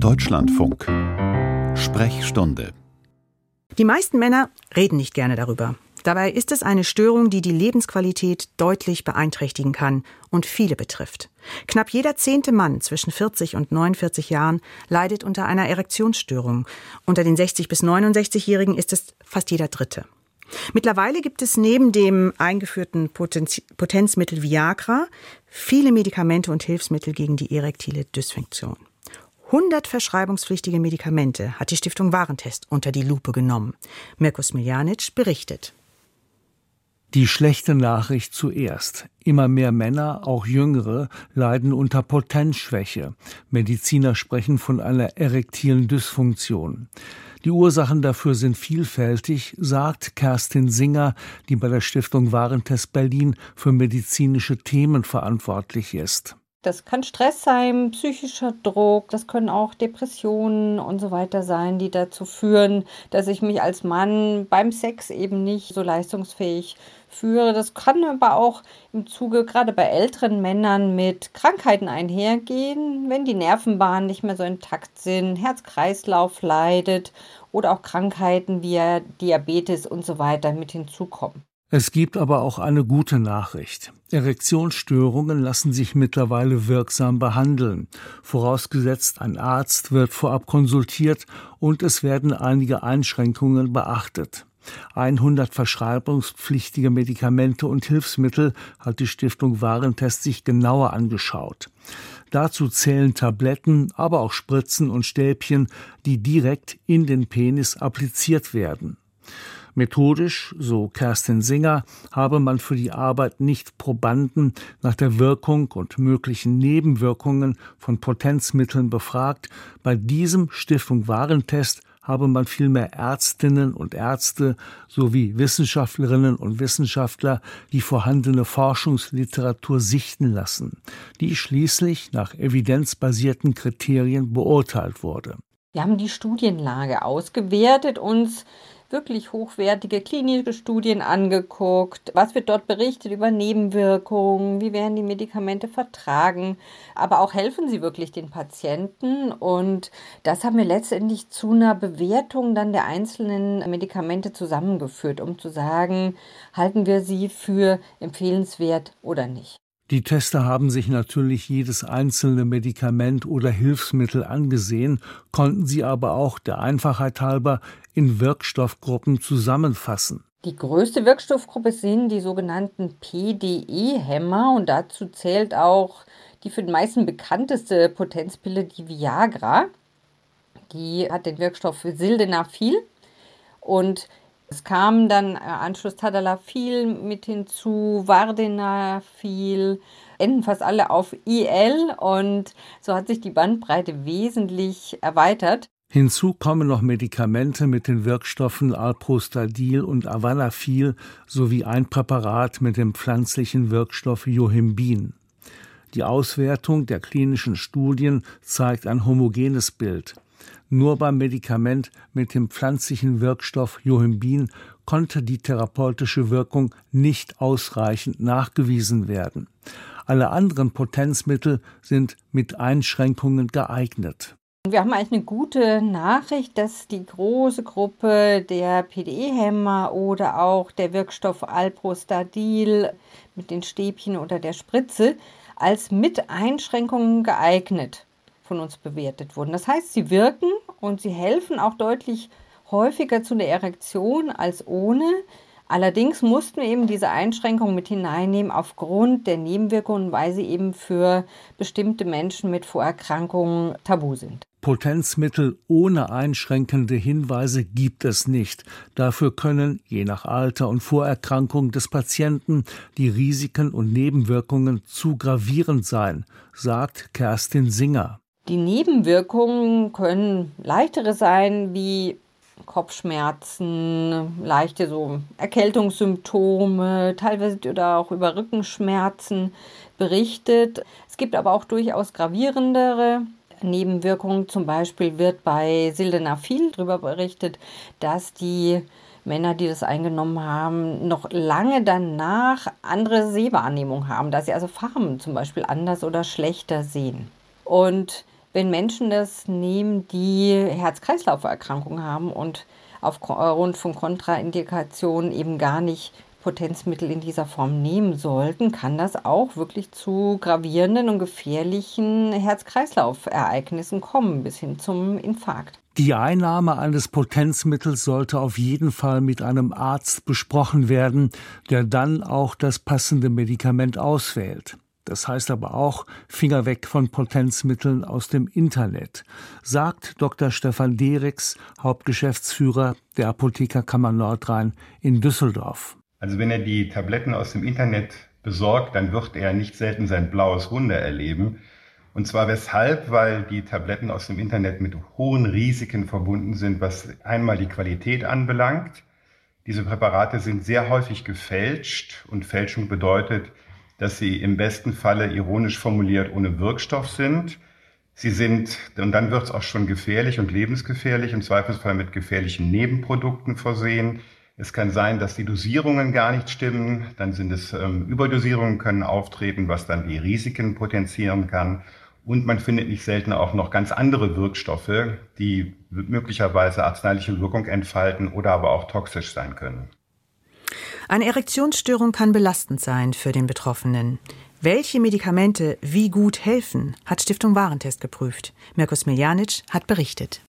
Deutschlandfunk. Sprechstunde. Die meisten Männer reden nicht gerne darüber. Dabei ist es eine Störung, die die Lebensqualität deutlich beeinträchtigen kann und viele betrifft. Knapp jeder zehnte Mann zwischen 40 und 49 Jahren leidet unter einer Erektionsstörung. Unter den 60 bis 69-Jährigen ist es fast jeder dritte. Mittlerweile gibt es neben dem eingeführten Potenz Potenzmittel Viagra viele Medikamente und Hilfsmittel gegen die erektile Dysfunktion. 100 verschreibungspflichtige Medikamente hat die Stiftung Warentest unter die Lupe genommen. Mirko Smiljanic berichtet. Die schlechte Nachricht zuerst. Immer mehr Männer, auch jüngere, leiden unter Potenzschwäche. Mediziner sprechen von einer erektilen Dysfunktion. Die Ursachen dafür sind vielfältig, sagt Kerstin Singer, die bei der Stiftung Warentest Berlin für medizinische Themen verantwortlich ist. Das kann Stress sein, psychischer Druck, das können auch Depressionen und so weiter sein, die dazu führen, dass ich mich als Mann beim Sex eben nicht so leistungsfähig führe. Das kann aber auch im Zuge gerade bei älteren Männern mit Krankheiten einhergehen, wenn die Nervenbahnen nicht mehr so intakt sind, Herz-Kreislauf leidet oder auch Krankheiten wie Diabetes und so weiter mit hinzukommen. Es gibt aber auch eine gute Nachricht. Erektionsstörungen lassen sich mittlerweile wirksam behandeln, vorausgesetzt ein Arzt wird vorab konsultiert und es werden einige Einschränkungen beachtet. 100 verschreibungspflichtige Medikamente und Hilfsmittel hat die Stiftung Warentest sich genauer angeschaut. Dazu zählen Tabletten, aber auch Spritzen und Stäbchen, die direkt in den Penis appliziert werden. Methodisch, so Kerstin Singer, habe man für die Arbeit nicht Probanden nach der Wirkung und möglichen Nebenwirkungen von Potenzmitteln befragt. Bei diesem Stiftung Warentest habe man vielmehr Ärztinnen und Ärzte sowie Wissenschaftlerinnen und Wissenschaftler die vorhandene Forschungsliteratur sichten lassen, die schließlich nach evidenzbasierten Kriterien beurteilt wurde. Wir haben die Studienlage ausgewertet, uns wirklich hochwertige klinische Studien angeguckt. Was wird dort berichtet über Nebenwirkungen? Wie werden die Medikamente vertragen? Aber auch helfen sie wirklich den Patienten? Und das haben wir letztendlich zu einer Bewertung dann der einzelnen Medikamente zusammengeführt, um zu sagen, halten wir sie für empfehlenswert oder nicht. Die Tester haben sich natürlich jedes einzelne Medikament oder Hilfsmittel angesehen, konnten sie aber auch der Einfachheit halber in Wirkstoffgruppen zusammenfassen. Die größte Wirkstoffgruppe sind die sogenannten PDE-Hämmer und dazu zählt auch die für den meisten bekannteste Potenzpille, die Viagra. Die hat den Wirkstoff Sildenafil und es kam dann äh, Anschluss Tadalafil mit hinzu, Vardenafil, enden fast alle auf IL und so hat sich die Bandbreite wesentlich erweitert. Hinzu kommen noch Medikamente mit den Wirkstoffen Alprostadil und Avanafil sowie ein Präparat mit dem pflanzlichen Wirkstoff Johimbin. Die Auswertung der klinischen Studien zeigt ein homogenes Bild. Nur beim Medikament mit dem pflanzlichen Wirkstoff Johimbin konnte die therapeutische Wirkung nicht ausreichend nachgewiesen werden. Alle anderen Potenzmittel sind mit Einschränkungen geeignet. Wir haben eigentlich eine gute Nachricht, dass die große Gruppe der PDE-Hämmer oder auch der Wirkstoff Alprostadil mit den Stäbchen oder der Spritze als mit Einschränkungen geeignet von uns bewertet wurden. Das heißt, sie wirken und sie helfen auch deutlich häufiger zu der Erektion als ohne. Allerdings mussten wir eben diese Einschränkung mit hineinnehmen aufgrund der Nebenwirkungen, weil sie eben für bestimmte Menschen mit Vorerkrankungen tabu sind. Potenzmittel ohne einschränkende Hinweise gibt es nicht. Dafür können, je nach Alter und Vorerkrankung des Patienten, die Risiken und Nebenwirkungen zu gravierend sein, sagt Kerstin Singer. Die Nebenwirkungen können leichtere sein, wie Kopfschmerzen, leichte so Erkältungssymptome, teilweise oder auch über Rückenschmerzen berichtet. Es gibt aber auch durchaus gravierendere Nebenwirkungen. Zum Beispiel wird bei Sildenafil darüber berichtet, dass die Männer, die das eingenommen haben, noch lange danach andere Sehwahrnehmung haben, dass sie also Farben zum Beispiel anders oder schlechter sehen. Und wenn Menschen das nehmen, die Herz-Kreislauf-Erkrankungen haben und aufgrund von Kontraindikationen eben gar nicht Potenzmittel in dieser Form nehmen sollten, kann das auch wirklich zu gravierenden und gefährlichen Herz-Kreislauf-Ereignissen kommen, bis hin zum Infarkt. Die Einnahme eines Potenzmittels sollte auf jeden Fall mit einem Arzt besprochen werden, der dann auch das passende Medikament auswählt. Das heißt aber auch Finger weg von Potenzmitteln aus dem Internet, sagt Dr. Stefan Derix, Hauptgeschäftsführer der Apothekerkammer Nordrhein in Düsseldorf. Also wenn er die Tabletten aus dem Internet besorgt, dann wird er nicht selten sein blaues Wunder erleben. Und zwar weshalb? Weil die Tabletten aus dem Internet mit hohen Risiken verbunden sind, was einmal die Qualität anbelangt. Diese Präparate sind sehr häufig gefälscht und Fälschung bedeutet, dass sie im besten Falle ironisch formuliert ohne Wirkstoff sind. Sie sind, und dann wird es auch schon gefährlich und lebensgefährlich, im Zweifelsfall mit gefährlichen Nebenprodukten versehen. Es kann sein, dass die Dosierungen gar nicht stimmen. Dann sind es ähm, Überdosierungen können auftreten, was dann die Risiken potenzieren kann. Und man findet nicht selten auch noch ganz andere Wirkstoffe, die möglicherweise arzneiliche Wirkung entfalten oder aber auch toxisch sein können. Eine Erektionsstörung kann belastend sein für den Betroffenen. Welche Medikamente wie gut helfen, hat Stiftung Warentest geprüft. Mirko Smiljanic hat berichtet.